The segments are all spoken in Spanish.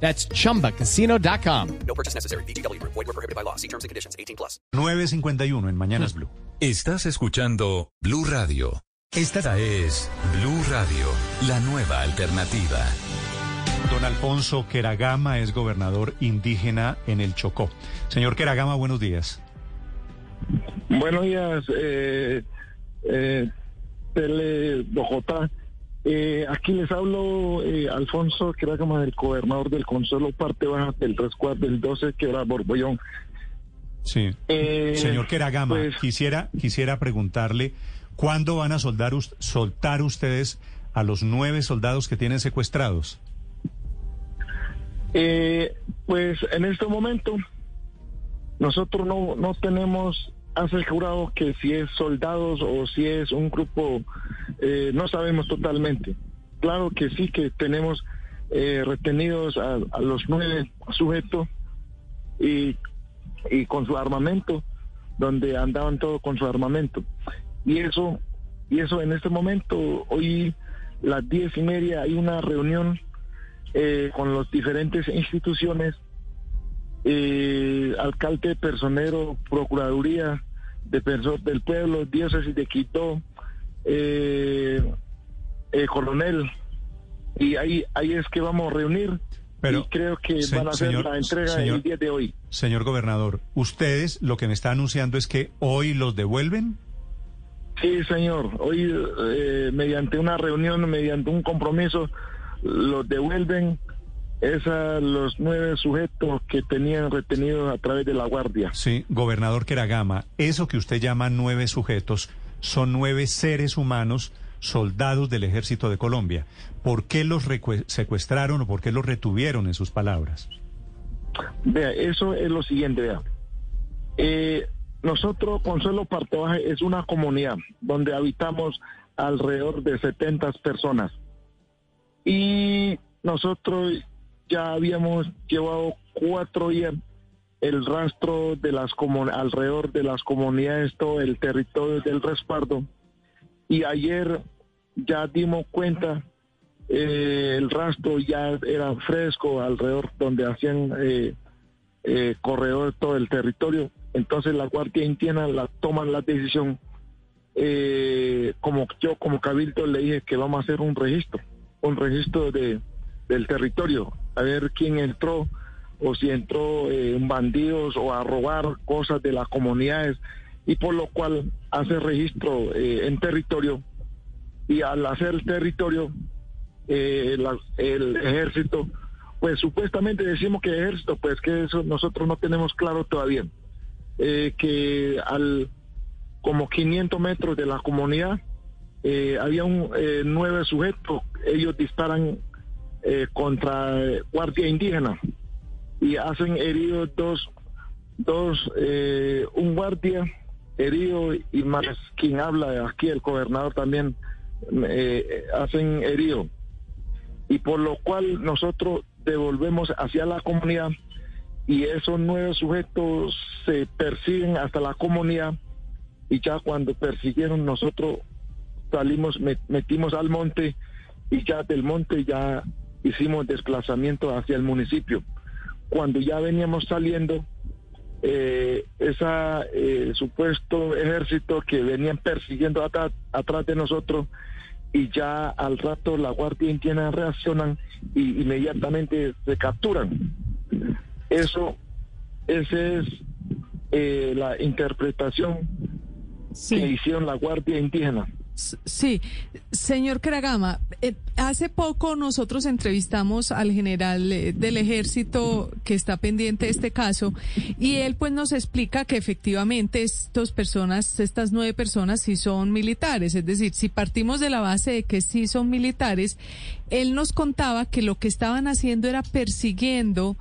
That's chumbacasino.com. No purchase necessary. BGW. Void were prohibited by law. See terms and conditions. 18 plus. 951 en Mañanas Blue. Estás escuchando Blue Radio. Esta es Blue Radio, la nueva alternativa. Don Alfonso Queragama es gobernador indígena en el Chocó. Señor Queragama, buenos días. Buenos días, eh, eh, Tele Bogotá. Eh, aquí les hablo eh, Alfonso Queragama, el gobernador del Consuelo Parte Baja del Resguardo del 12, que era Borbollón. Sí. Eh, Señor Queragama, pues- quisiera, quisiera preguntarle, ¿cuándo van a soldar soltar ustedes a los nueve soldados que tienen secuestrados? Eh, pues en este momento nosotros no, no tenemos asegurado que si es soldados o si es un grupo, eh, no sabemos totalmente. Claro que sí que tenemos eh, retenidos a, los nueve sujetos y, con su armamento, donde andaban todos con su armamento. Y eso, y eso en este momento, hoy las diez y media hay una reunión eh, con las diferentes instituciones, alcalde, personero, procuraduría, defensor del pueblo, diócesis de Quito, eh, eh, coronel, y ahí, ahí es que vamos a reunir Pero, y creo que se- van a hacer señor- la entrega señor- el día de hoy. Señor gobernador, ¿ustedes lo que me está anunciando es que hoy los devuelven? Sí, señor. Hoy, eh, mediante una reunión, mediante un compromiso, los devuelven es a los nueve sujetos que tenían retenidos a través de la guardia. Sí, gobernador Queragama, eso que usted llama nueve sujetos son nueve seres humanos, soldados del ejército de Colombia. ¿Por qué los secuestraron o por qué los retuvieron en sus palabras? Vea, eso es lo siguiente, vea. Eh, nosotros, Consuelo Partoaje, es una comunidad donde habitamos alrededor de 70 personas. Y nosotros ya habíamos llevado cuatro días el rastro de las alrededor de las comunidades, todo el territorio del respaldo. Y ayer ya dimos cuenta, eh, el rastro ya era fresco alrededor donde hacían eh, eh, corredor todo el territorio. Entonces la Guardia Indígena la toman la decisión. eh, como yo como cabildo le dije que vamos a hacer un registro, un registro de del territorio, a ver quién entró o si entró eh, bandidos o a robar cosas de las comunidades y por lo cual hace registro eh, en territorio y al hacer territorio eh, el ejército pues supuestamente decimos que ejército pues que eso nosotros no tenemos claro todavía eh, que al como 500 metros de la comunidad había un nueve sujetos ellos disparan contra guardia indígena y hacen heridos dos dos eh, un guardia herido y más quien habla aquí el gobernador también eh, hacen herido y por lo cual nosotros devolvemos hacia la comunidad y esos nueve sujetos se persiguen hasta la comunidad y ya cuando persiguieron nosotros salimos, met- metimos al monte y ya del monte ya hicimos desplazamiento hacia el municipio. Cuando ya veníamos saliendo, eh, esa eh, supuesto ejército que venían persiguiendo atrás, atrás de nosotros y ya al rato la Guardia Indígena reaccionan y inmediatamente se capturan. Eso, esa es eh, la interpretación que hicieron la Guardia Indígena. Sí. Señor Keragama, eh, hace poco nosotros entrevistamos al general eh, del ejército que está pendiente de este caso y él pues nos explica que efectivamente estas personas, estas nueve personas sí son militares. Es decir, si partimos de la base de que sí son militares, él nos contaba que lo que estaban haciendo era persiguiendo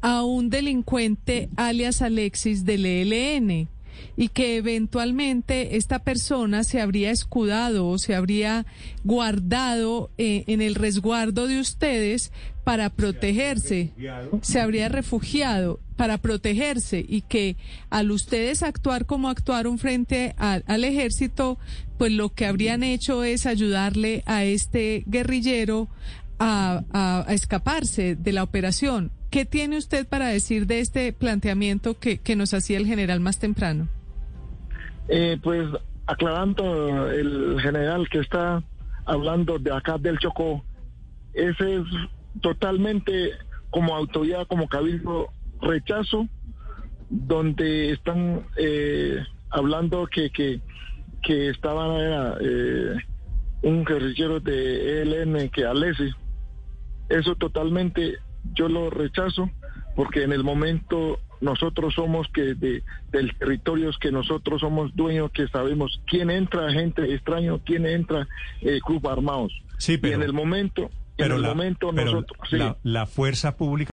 a un delincuente alias Alexis del ELN y que eventualmente esta persona se habría escudado o se habría guardado eh, en el resguardo de ustedes para protegerse, se habría refugiado para protegerse y que al ustedes actuar como actuaron frente al ejército, pues lo que habrían hecho es ayudarle a este guerrillero a, escaparse de la operación. ¿Qué tiene usted para decir de este planteamiento que, que nos hacía el general más temprano? Eh, pues aclarando el general que está hablando de acá del Chocó, ese es totalmente como autoridad, como cabildo, rechazo, donde están eh, hablando que, que, que estaba eh, un guerrillero de ELN que Alessi eso totalmente yo lo rechazo porque en el momento nosotros somos que de, del territorio que nosotros somos dueños que sabemos quién entra gente extraño quién entra eh, club armados. Sí pero y en el momento pero en el la, momento pero nosotros la, la fuerza pública